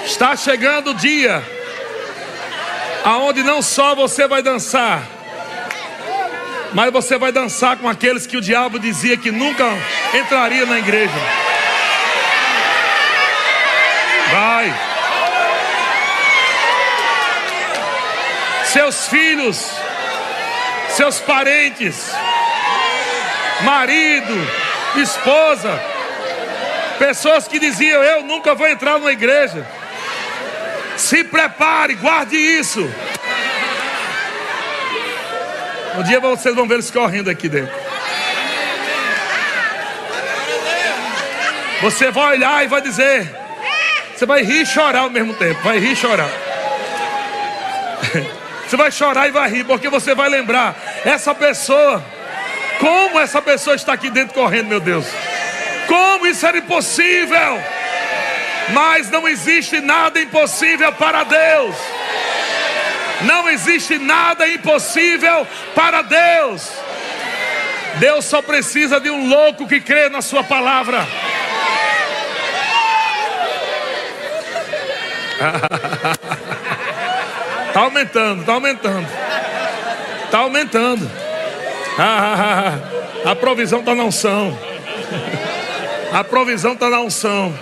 Está chegando o dia aonde não só você vai dançar, mas você vai dançar com aqueles que o diabo dizia que nunca entraria na igreja. Vai. Seus filhos, seus parentes, marido, esposa, pessoas que diziam: Eu nunca vou entrar numa igreja. Se prepare, guarde isso. Um dia vocês vão ver eles correndo aqui dentro. Você vai olhar e vai dizer. Você vai rir e chorar ao mesmo tempo. Vai rir e chorar. Você vai chorar e vai rir, porque você vai lembrar. Essa pessoa. Como essa pessoa está aqui dentro correndo, meu Deus. Como isso era impossível. Mas não existe nada impossível para Deus. Não existe nada impossível para Deus. Deus só precisa de um louco que crê na Sua palavra. Está aumentando, está aumentando. Está aumentando. a provisão está na unção. A provisão está na unção.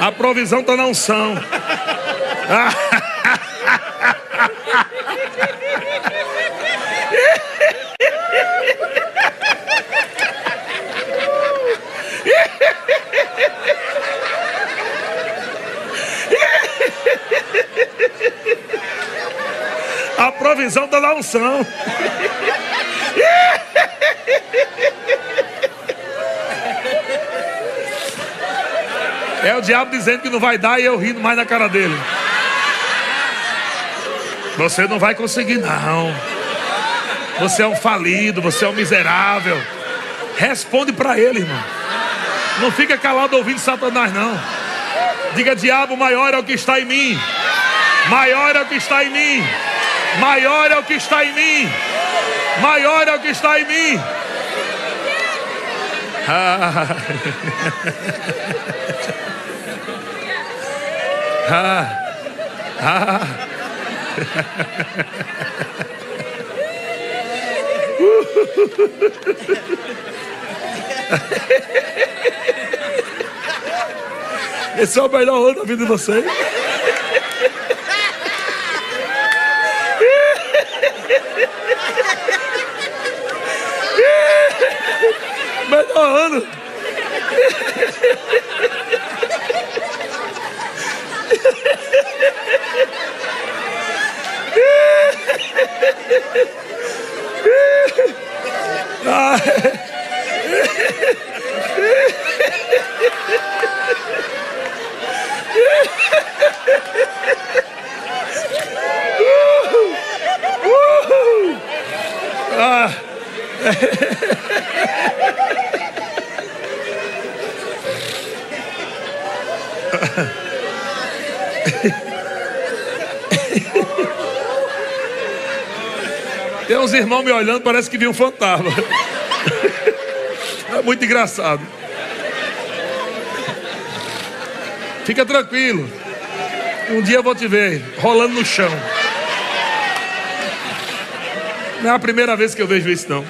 A provisão está na unção. A provisão na unção. É o diabo dizendo que não vai dar e eu rindo mais na cara dele. Você não vai conseguir, não. Você é um falido, você é um miserável. Responde para ele, irmão. Não fica calado ouvindo Satanás, não. Diga, diabo, maior é o que está em mim. Maior é o que está em mim. Maior é o que está em mim. Maior é o que está em mim. Ah. Ah, ah, Esse é o melhor ano da vida de vocês. Melhor ano. Ah. Tem uns irmãos me olhando, parece que viu um fantasma. É muito engraçado. Fica tranquilo. Um dia eu vou te ver rolando no chão. Não é a primeira vez que eu vejo isso, não.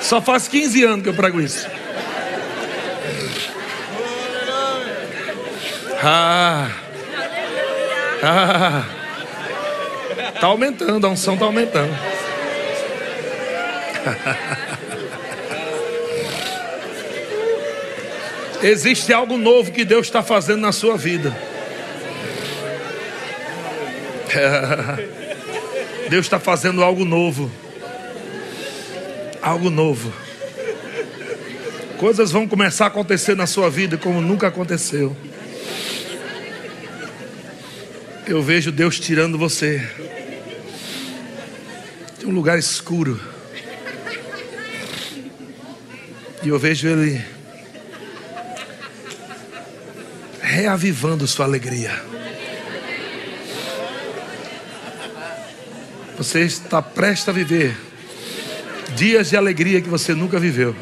Só faz 15 anos que eu prego isso. Ah. Ah. Tá aumentando, a unção tá aumentando. Existe algo novo que Deus está fazendo na sua vida. Deus está fazendo algo novo. Algo novo. Coisas vão começar a acontecer na sua vida como nunca aconteceu. Eu vejo Deus tirando você de um lugar escuro. E eu vejo Ele reavivando sua alegria. Você está prestes a viver dias de alegria que você nunca viveu.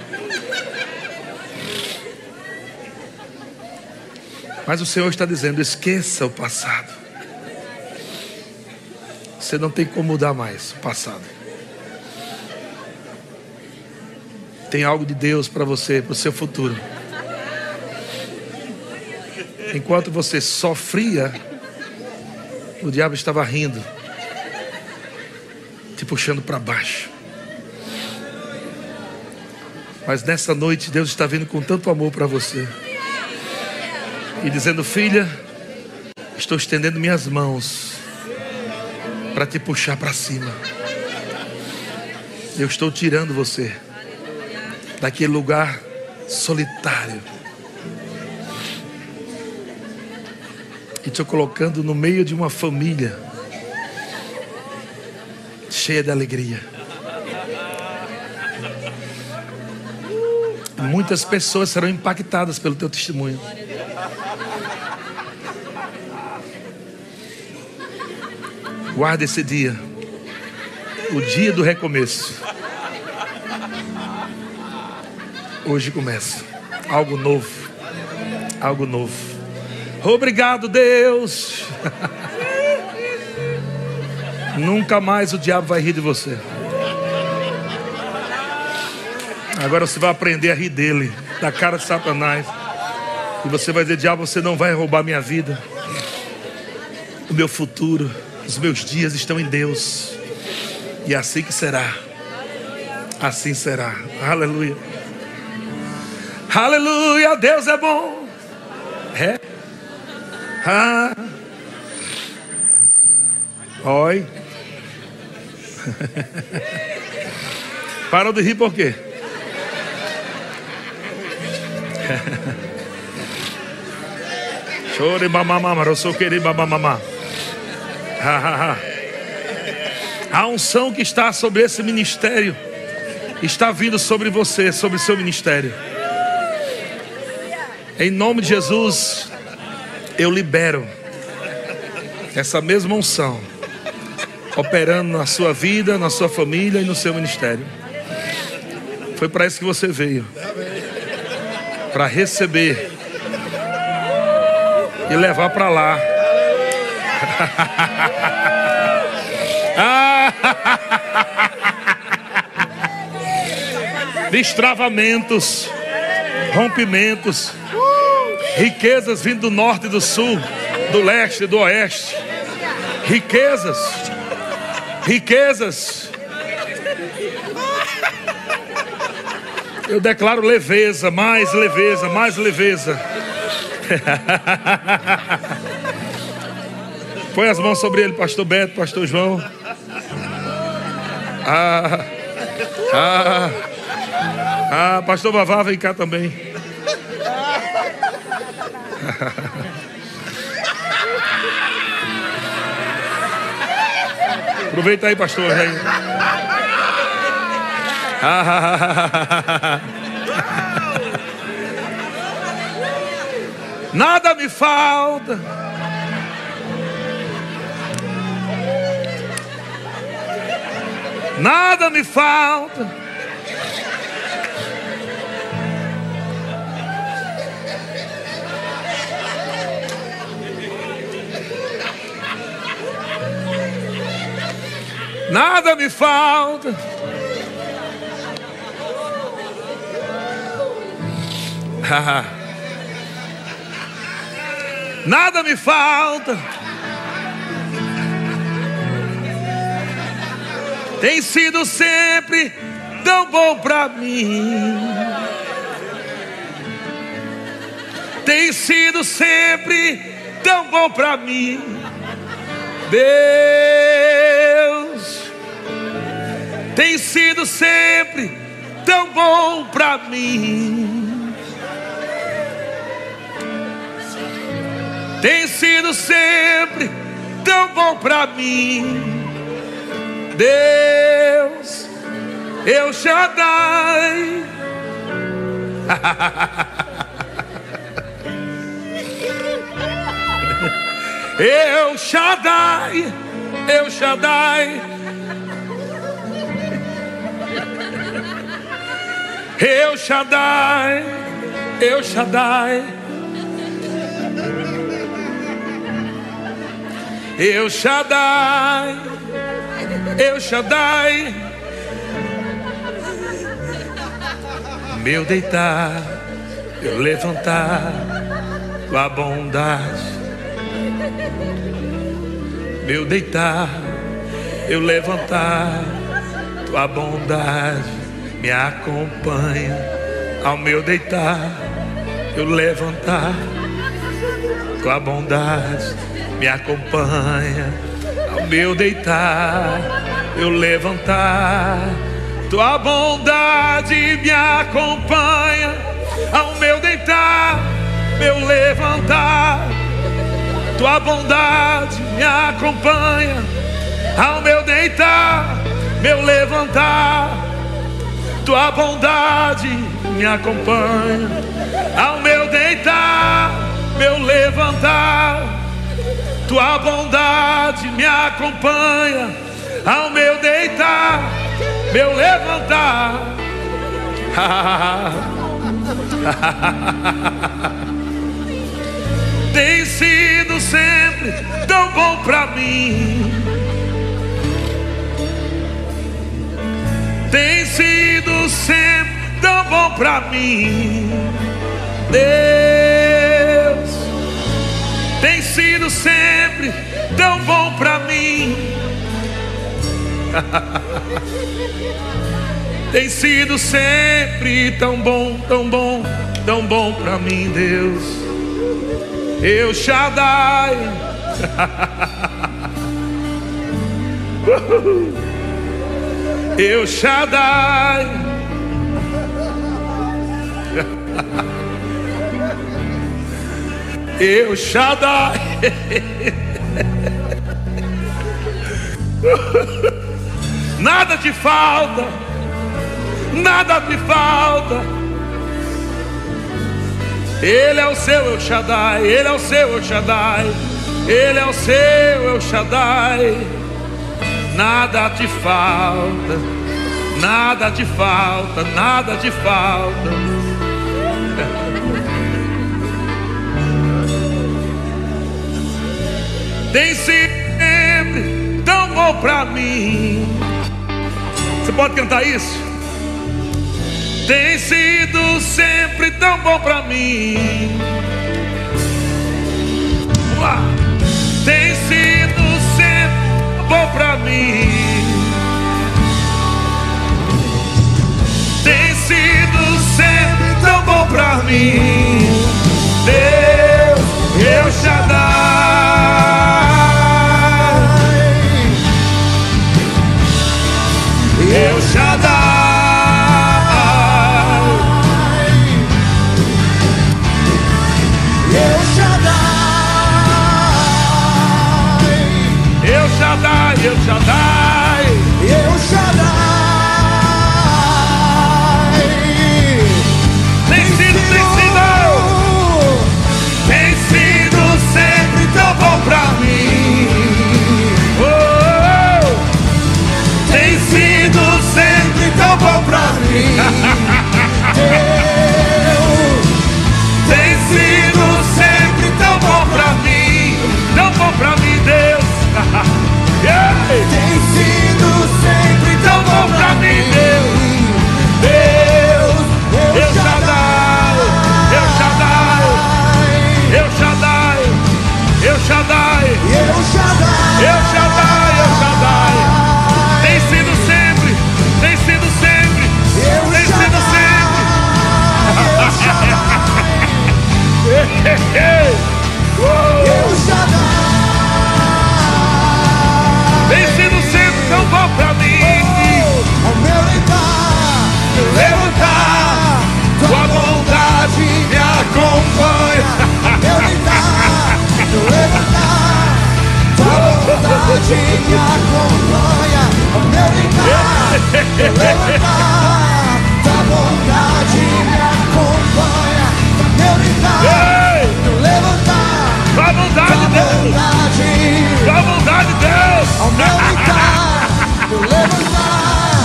Mas o Senhor está dizendo: esqueça o passado. Você não tem como mudar mais o passado. Tem algo de Deus para você, para o seu futuro. Enquanto você sofria, o diabo estava rindo, te puxando para baixo. Mas nessa noite Deus está vindo com tanto amor para você e dizendo: Filha, estou estendendo minhas mãos para te puxar para cima. Eu estou tirando você daquele lugar solitário e te colocando no meio de uma família cheia de alegria. Muitas pessoas serão impactadas pelo teu testemunho. Guarda esse dia, o dia do recomeço. Hoje começa algo novo, algo novo. Obrigado, Deus. Nunca mais o diabo vai rir de você. Agora você vai aprender a rir dele, da cara de Satanás. E você vai dizer: Diabo, você não vai roubar minha vida, o meu futuro. Os meus dias estão em Deus. E assim que será. Assim será. Aleluia. Aleluia. Deus é bom. É. Ah. Oi. Parou de rir por quê? Chore mamamama, eu sou querer mamamama. A unção que está sobre esse ministério está vindo sobre você, sobre o seu ministério. Em nome de Jesus, eu libero essa mesma unção operando na sua vida, na sua família e no seu ministério. Foi para isso que você veio para receber e levar para lá. Destravamentos, rompimentos, riquezas vindo do norte e do sul, do leste e do oeste. Riquezas, riquezas. Eu declaro leveza, mais leveza, mais leveza. Põe as mãos sobre ele, pastor Beto, pastor João. Ah, ah, ah, pastor Vavá, vem cá também. Aproveita aí, pastor. Aí. Nada me falta. Nada me falta. Nada me falta. Nada me falta. Tem sido sempre tão bom para mim. Tem sido sempre tão bom para mim. Deus tem sido sempre tão bom para mim. Tem sido sempre tão bom para mim. Deus, eu Shaddai. Eu Shaddai, eu Shaddai. Eu Shaddai, eu Shaddai. Eu Shaddai, eu Shaddai. Meu deitar, eu levantar, tua bondade. Meu deitar, eu levantar, tua bondade me acompanha. Ao meu deitar, eu levantar, tua bondade me acompanha. Ao meu deitar, eu levantar, tua bondade me acompanha. Ao meu deitar, meu levantar, tua bondade me acompanha. Ao meu deitar, meu levantar, tua bondade me acompanha. Ao meu deitar, meu levantar, tua bondade me acompanha. Ao meu deitar, meu levantar. Tem sido sempre tão bom para mim. Tem sido sempre tão bom para mim. Deus tem sido sempre tão bom para mim. tem sido sempre tão bom, tão bom, tão bom para mim, Deus. Eu Shaddai. Eu Shaddai. Eu Shaddai. Nada te falta. Nada te falta. Ele é o seu El Shaddai, Ele é o seu El Shaddai, Ele é o seu El Shaddai. Nada te falta, nada te falta, nada te falta. Tem sempre tão bom pra mim. Você pode cantar isso? Tem sido sempre tão bom pra mim. Vamos lá. Mim. Tem sido sempre tão bom pra mim. Eu Shaddai, eu Shaddai. Tem sido sempre, tem sido sempre, Eu tem sido sempre. Eu me acompanha. Ao meu meu levantar, tua bondade me acompanha. Ao meu meu levantar, tua bondade, Deus. Tua bondade, Deus. Ao meu meu levantar,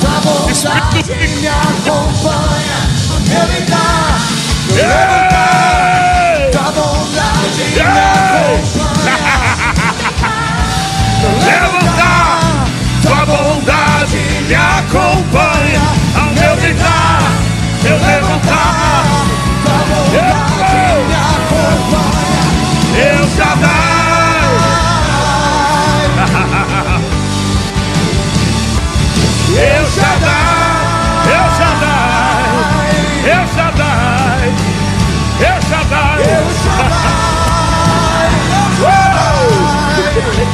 tua bondade me acompanha. Ao meu deitar, Meu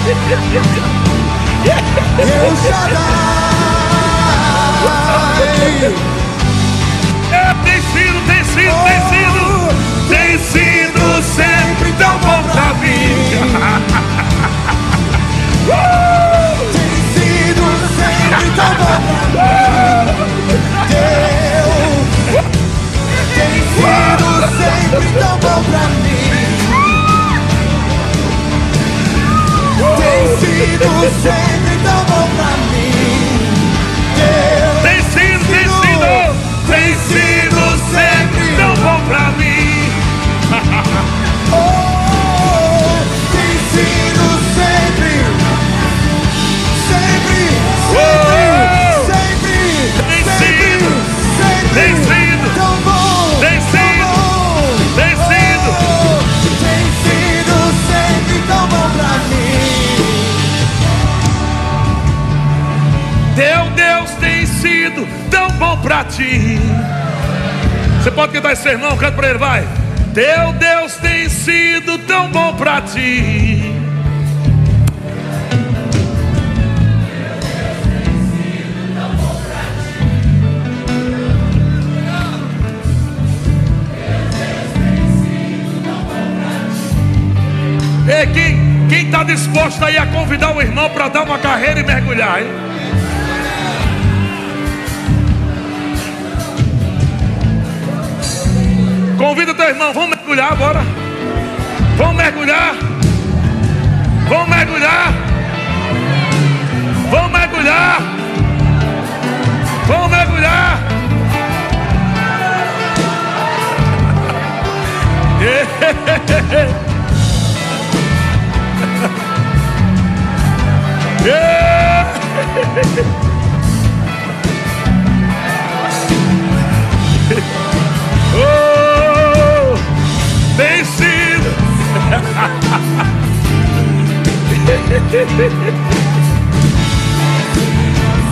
eu Shaddai. É, tem sido, tem sido, tem sido, tem sido sempre tão bom pra mim. Uh! Tem sido sempre tão bom pra mim. Deus tem sido sempre tão bom pra mim. Sido sempre tão bom pra mim. Deus Tem sido, tem sido, tem sido sempre tão bom pra mim. Pra ti. Você pode cantar esse sermão, canta pra ele, vai. Teu Deus tem sido tão bom pra ti. Ei, quem está disposto aí a convidar o irmão para dar uma carreira e mergulhar, hein? Convida teu irmão, vamos mergulhar agora. Vamos mergulhar. Vamos mergulhar. Vamos mergulhar. Vamos mergulhar. Yeah. oh,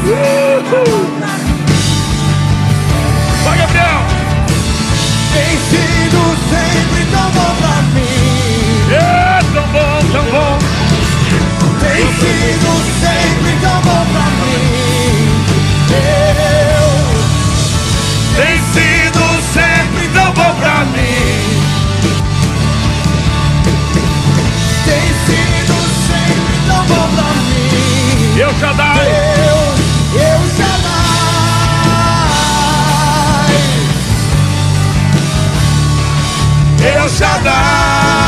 Uhul. Vai, Gabriel! Tem sido sempre tão bom pra mim. É tão bom, tão bom. Tem sido sempre tão bom pra mim. Deus Tem sido sempre tão bom pra mim. Bom pra mim. Eu já dá. Deus, eu. Eu já dá.